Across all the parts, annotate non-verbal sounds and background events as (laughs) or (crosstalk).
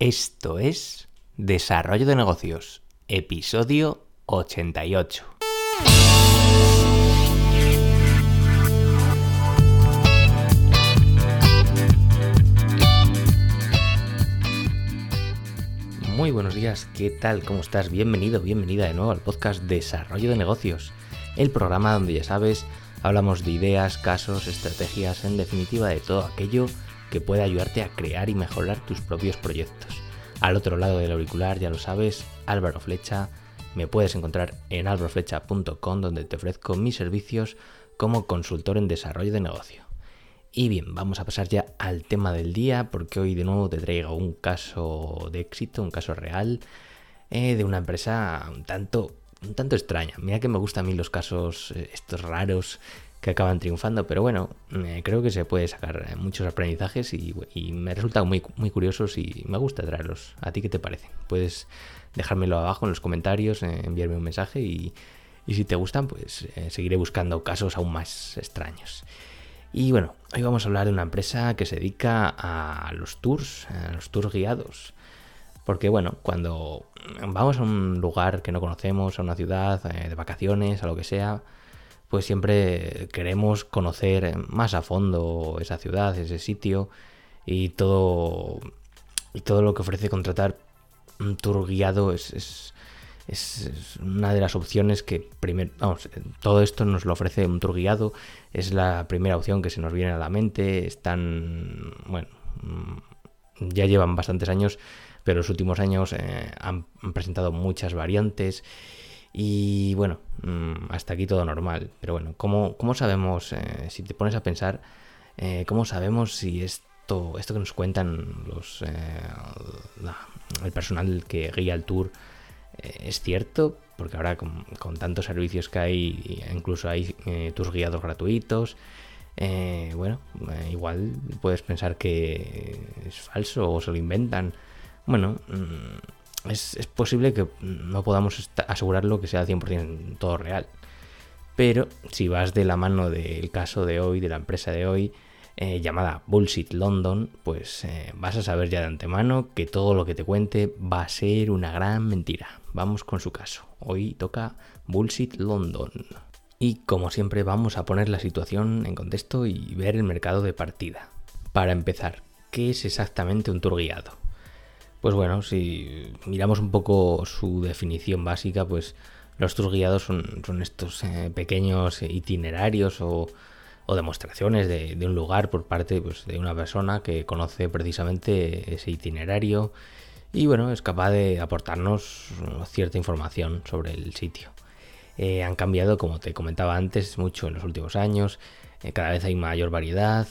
Esto es Desarrollo de Negocios, episodio 88. Muy buenos días, ¿qué tal? ¿Cómo estás? Bienvenido, bienvenida de nuevo al podcast Desarrollo de Negocios, el programa donde ya sabes, hablamos de ideas, casos, estrategias, en definitiva de todo aquello que puede ayudarte a crear y mejorar tus propios proyectos. Al otro lado del auricular, ya lo sabes, Álvaro Flecha. Me puedes encontrar en alvaroflecha.com donde te ofrezco mis servicios como consultor en desarrollo de negocio. Y bien, vamos a pasar ya al tema del día porque hoy de nuevo te traigo un caso de éxito, un caso real eh, de una empresa un tanto, un tanto extraña. Mira que me gustan a mí los casos eh, estos raros que acaban triunfando, pero bueno, eh, creo que se puede sacar eh, muchos aprendizajes y, me resultan muy, muy curiosos y me gusta traerlos. ¿A ti qué te parece? Puedes dejármelo abajo en los comentarios, eh, enviarme un mensaje y, si te gustan, pues seguiré buscando casos aún más extraños. Y bueno, hoy vamos a hablar de una empresa que se dedica a los tours, a los tours guiados. Porque bueno, cuando vamos a un lugar que no conocemos, a una ciudad, de vacaciones, a lo que sea, pues siempre queremos conocer más a fondo esa ciudad, ese sitio y todo, y todo lo que ofrece contratar un tour guiado es, una de las opciones que primero, vamos, todo esto nos lo ofrece un tour guiado, es la primera opción que se nos viene a la mente, están, bueno, ya llevan bastantes años, pero los últimos años eh, han presentado muchas variantes y bueno, mm, hasta aquí todo normal. Pero bueno, ¿cómo, cómo sabemos, eh, si te pones a pensar, eh, cómo sabemos si esto, esto que nos cuentan los, eh, el personal que guía el tour es cierto? Porque ahora con, tantos servicios que hay, incluso hay tours guiados gratuitos. bueno, igual puedes pensar que es falso o se lo inventan. Bueno, mm, es, posible que no podamos asegurarlo que sea 100% todo real. Pero si vas de la mano del caso de hoy, de la empresa de hoy, eh, llamada Bullshit London, pues eh, vas a saber ya de antemano que todo lo que te cuente va a ser una gran mentira. Vamos con su caso. Hoy toca Bullshit London. Y como siempre vamos a poner la situación en contexto y ver el mercado de partida. Para empezar, ¿qué es exactamente un tour guiado? Pues bueno, si miramos un poco su definición básica, pues los tours guiados son, estos eh, pequeños itinerarios o, demostraciones de, un lugar por parte pues, de una persona que conoce precisamente ese itinerario y bueno, es capaz de aportarnos cierta información sobre el sitio. Eh, han cambiado, como te comentaba antes, mucho en los últimos años. Eh, cada vez hay mayor variedad.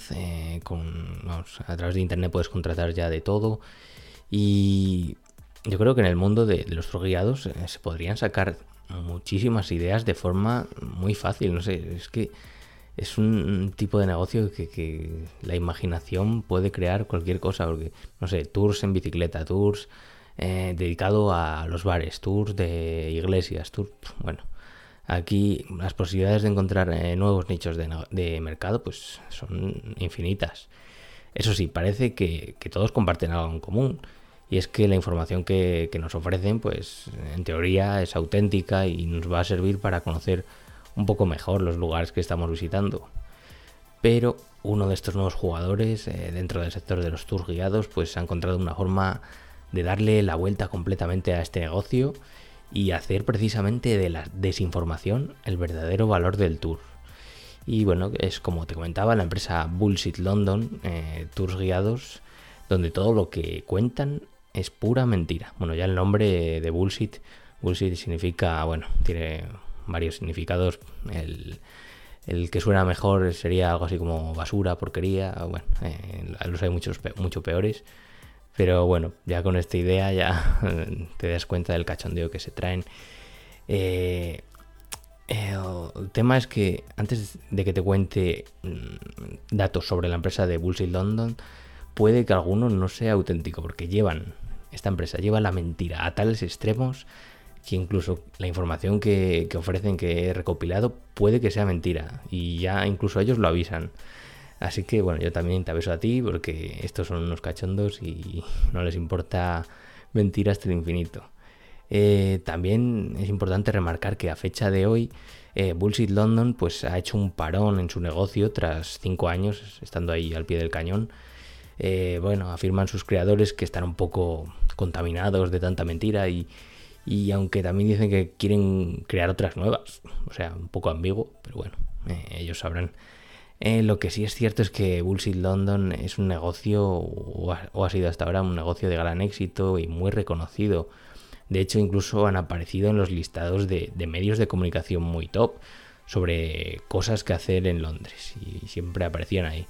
a través de internet puedes contratar ya de todo. Y yo creo que en el mundo de, los guiados eh, se podrían sacar muchísimas ideas de forma muy fácil. No sé, es que es un tipo de negocio que, la imaginación puede crear cualquier cosa. Porque, no sé, tours en bicicleta, tours eh, dedicado a los bares, tours de iglesias, tours. Bueno, aquí las posibilidades de encontrar eh, nuevos nichos de, mercado pues son infinitas. Eso sí, parece que todos comparten algo en común y es que la información que, nos ofrecen, pues en teoría es auténtica y nos va a servir para conocer un poco mejor los lugares que estamos visitando. Pero uno de estos nuevos jugadores eh, dentro del sector de los tours guiados, pues ha encontrado una forma de darle la vuelta completamente a este negocio y hacer precisamente de la desinformación el verdadero valor del tour. Y bueno, es como te comentaba, la empresa Bullshit London, eh, Tours Guiados, donde todo lo que cuentan es pura mentira. Bueno, ya el nombre de bullshit, bullshit significa, bueno, tiene varios significados. El, que suena mejor sería algo así como basura, porquería. Bueno, eh, los hay muchos mucho peores. Pero bueno, ya con esta idea ya (laughs) te das cuenta del cachondeo que se traen. Eh, el tema es que antes de que te cuente mm, datos sobre la empresa de Bullshit London, puede que alguno no sea auténtico, porque llevan esta empresa lleva la mentira a tales extremos que incluso la información que, ofrecen que he recopilado puede que sea mentira y ya incluso ellos lo avisan. Así que bueno, yo también te aviso a ti porque estos son unos cachondos y no les importa mentir hasta el infinito. Eh, también es importante remarcar que a fecha de hoy eh, Bullshit London pues ha hecho un parón en su negocio tras cinco años estando ahí al pie del cañón. Eh, bueno, afirman sus creadores que están un poco contaminados de tanta mentira y, y aunque también dicen que quieren crear otras nuevas, o sea, un poco ambiguo, pero bueno, ellos sabrán. lo que sí es cierto es que Bullshit London es un negocio, o ha, sido hasta ahora un negocio de gran éxito y muy reconocido de hecho, incluso han aparecido en los listados de, medios de comunicación muy top sobre cosas que hacer en Londres y siempre aparecían ahí.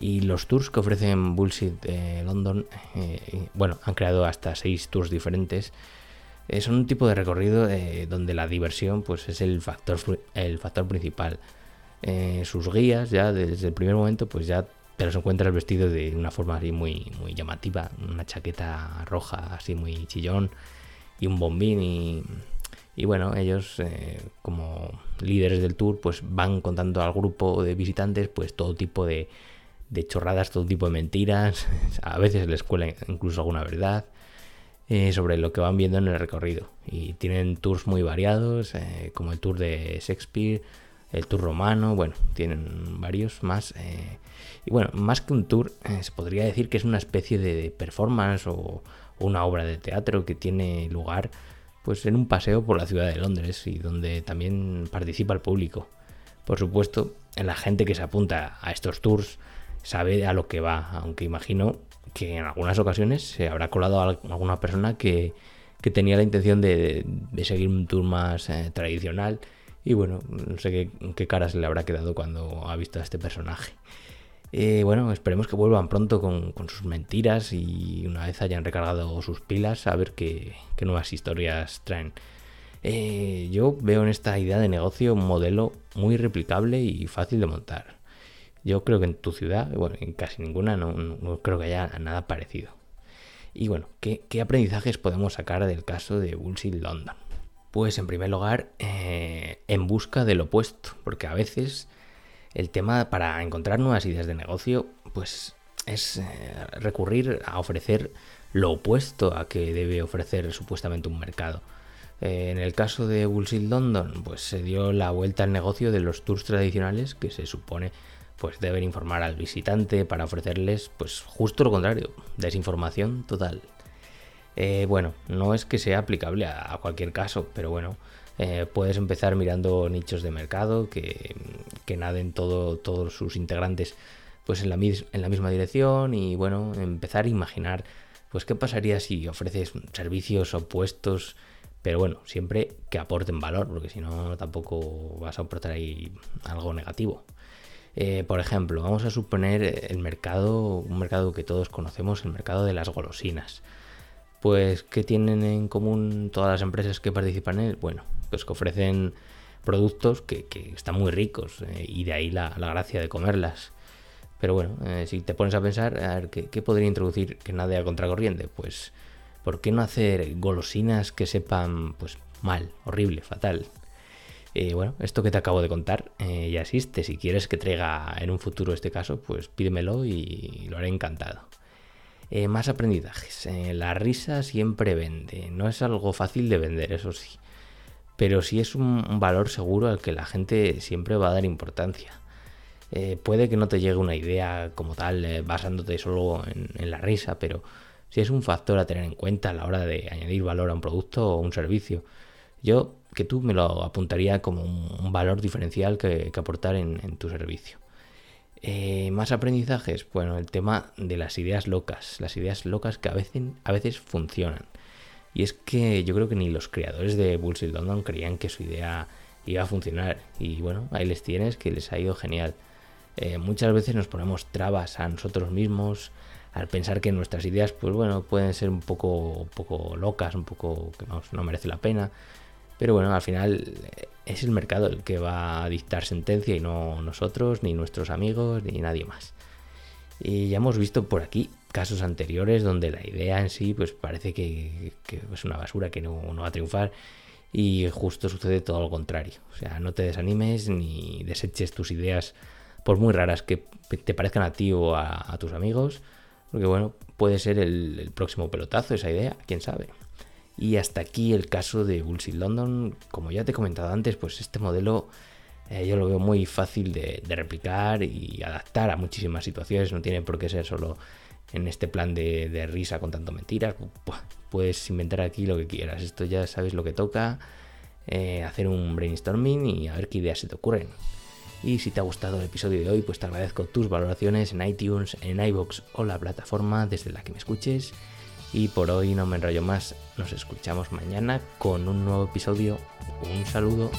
Y los tours que ofrecen Bullshit eh, London, eh, bueno, han creado hasta seis tours diferentes. Eh, son un tipo de recorrido donde la diversión pues, es el factor, el factor principal. sus guías, ya desde el primer momento, pues ya te los encuentras vestidos de una forma así muy, muy llamativa, una chaqueta roja así muy chillón y un bombín y, bueno, ellos eh, como líderes del tour pues van contando al grupo de visitantes pues todo tipo de, chorradas, todo tipo de mentiras, (laughs) a veces les cuela incluso alguna verdad eh, sobre lo que van viendo en el recorrido y tienen tours muy variados eh, como el tour de Shakespeare, el tour romano, bueno, tienen varios más. y bueno, más que un tour, se podría decir que es una especie de performance o, una obra de teatro que tiene lugar pues en un paseo por la ciudad de Londres y donde también participa el público. Por supuesto, la gente que se apunta a estos tours sabe a lo que va, aunque imagino que en algunas ocasiones se habrá colado alguna persona que, tenía la intención de, seguir un tour más eh, tradicional y bueno, no sé qué, qué cara se le habrá quedado cuando ha visto a este personaje. Eh, bueno, esperemos que vuelvan pronto con, sus mentiras y una vez hayan recargado sus pilas, a ver qué, nuevas historias traen. Eh, yo veo en esta idea de negocio un modelo muy replicable y fácil de montar. Yo creo que en tu ciudad, bueno, en casi ninguna, no, creo que haya nada parecido. Y bueno, ¿qué, aprendizajes podemos sacar del caso de Bullshit London? Pues en primer lugar, eh, en busca del opuesto, porque a veces el tema para encontrar nuevas ideas de negocio, pues es eh, recurrir a ofrecer lo opuesto a que debe ofrecer supuestamente un mercado. Eh, en el caso de Bullshit London, pues se dio la vuelta al negocio de los tours tradicionales que se supone pues deben informar al visitante para ofrecerles pues justo lo contrario, desinformación total. Eh, bueno, no es que sea aplicable a cualquier caso, pero bueno, eh, puedes empezar mirando nichos de mercado que, que naden todo, todos sus integrantes pues en la, en la misma dirección y bueno, empezar a imaginar pues qué pasaría si ofreces servicios opuestos, pero bueno, siempre que aporten valor, porque si no tampoco vas a aportar ahí algo negativo. Eh, por ejemplo, vamos a suponer el mercado, un mercado que todos conocemos, el mercado de las golosinas. Pues, ¿qué tienen en común todas las empresas que participan en él? Bueno, pues que ofrecen productos que, están muy ricos eh, y de ahí la, gracia de comerlas. Pero bueno, eh, si te pones a pensar, a ver, ¿qué, podría introducir que nada a contracorriente? Pues, ¿por qué no hacer golosinas que sepan, pues, mal, horrible, fatal? Eh, bueno, esto que te acabo de contar ya existe. Si quieres que traiga en un futuro este caso, pues pídemelo y lo haré encantado. más aprendizajes. la risa siempre vende. No es algo fácil de vender, eso sí pero sí es un, valor seguro al que la gente siempre va a dar importancia. Eh, puede que no te llegue una idea como tal eh, basándote solo en, la risa, pero sí es un factor a tener en cuenta a la hora de añadir valor a un producto o un servicio. Yo que tú me lo apuntaría como un, valor diferencial que, aportar en, tu servicio. Eh, más aprendizajes, bueno, el tema de las ideas locas, las ideas locas que a veces, a veces funcionan. Y es que yo creo que ni los creadores de Bullshit London creían que su idea iba a funcionar. Y bueno, ahí les tienes que les ha ido genial. Eh, muchas veces nos ponemos trabas a nosotros mismos al pensar que nuestras ideas, pues bueno, pueden ser un poco, poco locas, un poco que no merece la pena. Pero bueno, al final eh, es el mercado el que va a dictar sentencia y no nosotros, ni nuestros amigos, ni nadie más. Y ya hemos visto por aquí casos anteriores donde la idea en sí pues parece que, es una basura que no, va a triunfar y justo sucede todo lo contrario. O sea, no te desanimes ni deseches tus ideas por muy raras que te parezcan a ti o a, tus amigos, porque bueno, puede ser el, próximo pelotazo esa idea, quién sabe. Y hasta aquí el caso de Bullshit London. Como ya te he comentado antes, pues este modelo eh, yo lo veo muy fácil de, replicar y adaptar a muchísimas situaciones. No tiene por qué ser solo en este plan de, risa con tanto mentiras. Puedes inventar aquí lo que quieras. Esto ya sabes lo que toca. Eh, hacer un brainstorming y a ver qué ideas se te ocurren. Y si te ha gustado el episodio de hoy, pues te agradezco tus valoraciones en iTunes, en iBox o la plataforma desde la que me escuches. Y por hoy no me enrollo más, nos escuchamos mañana con un nuevo episodio. Un saludo.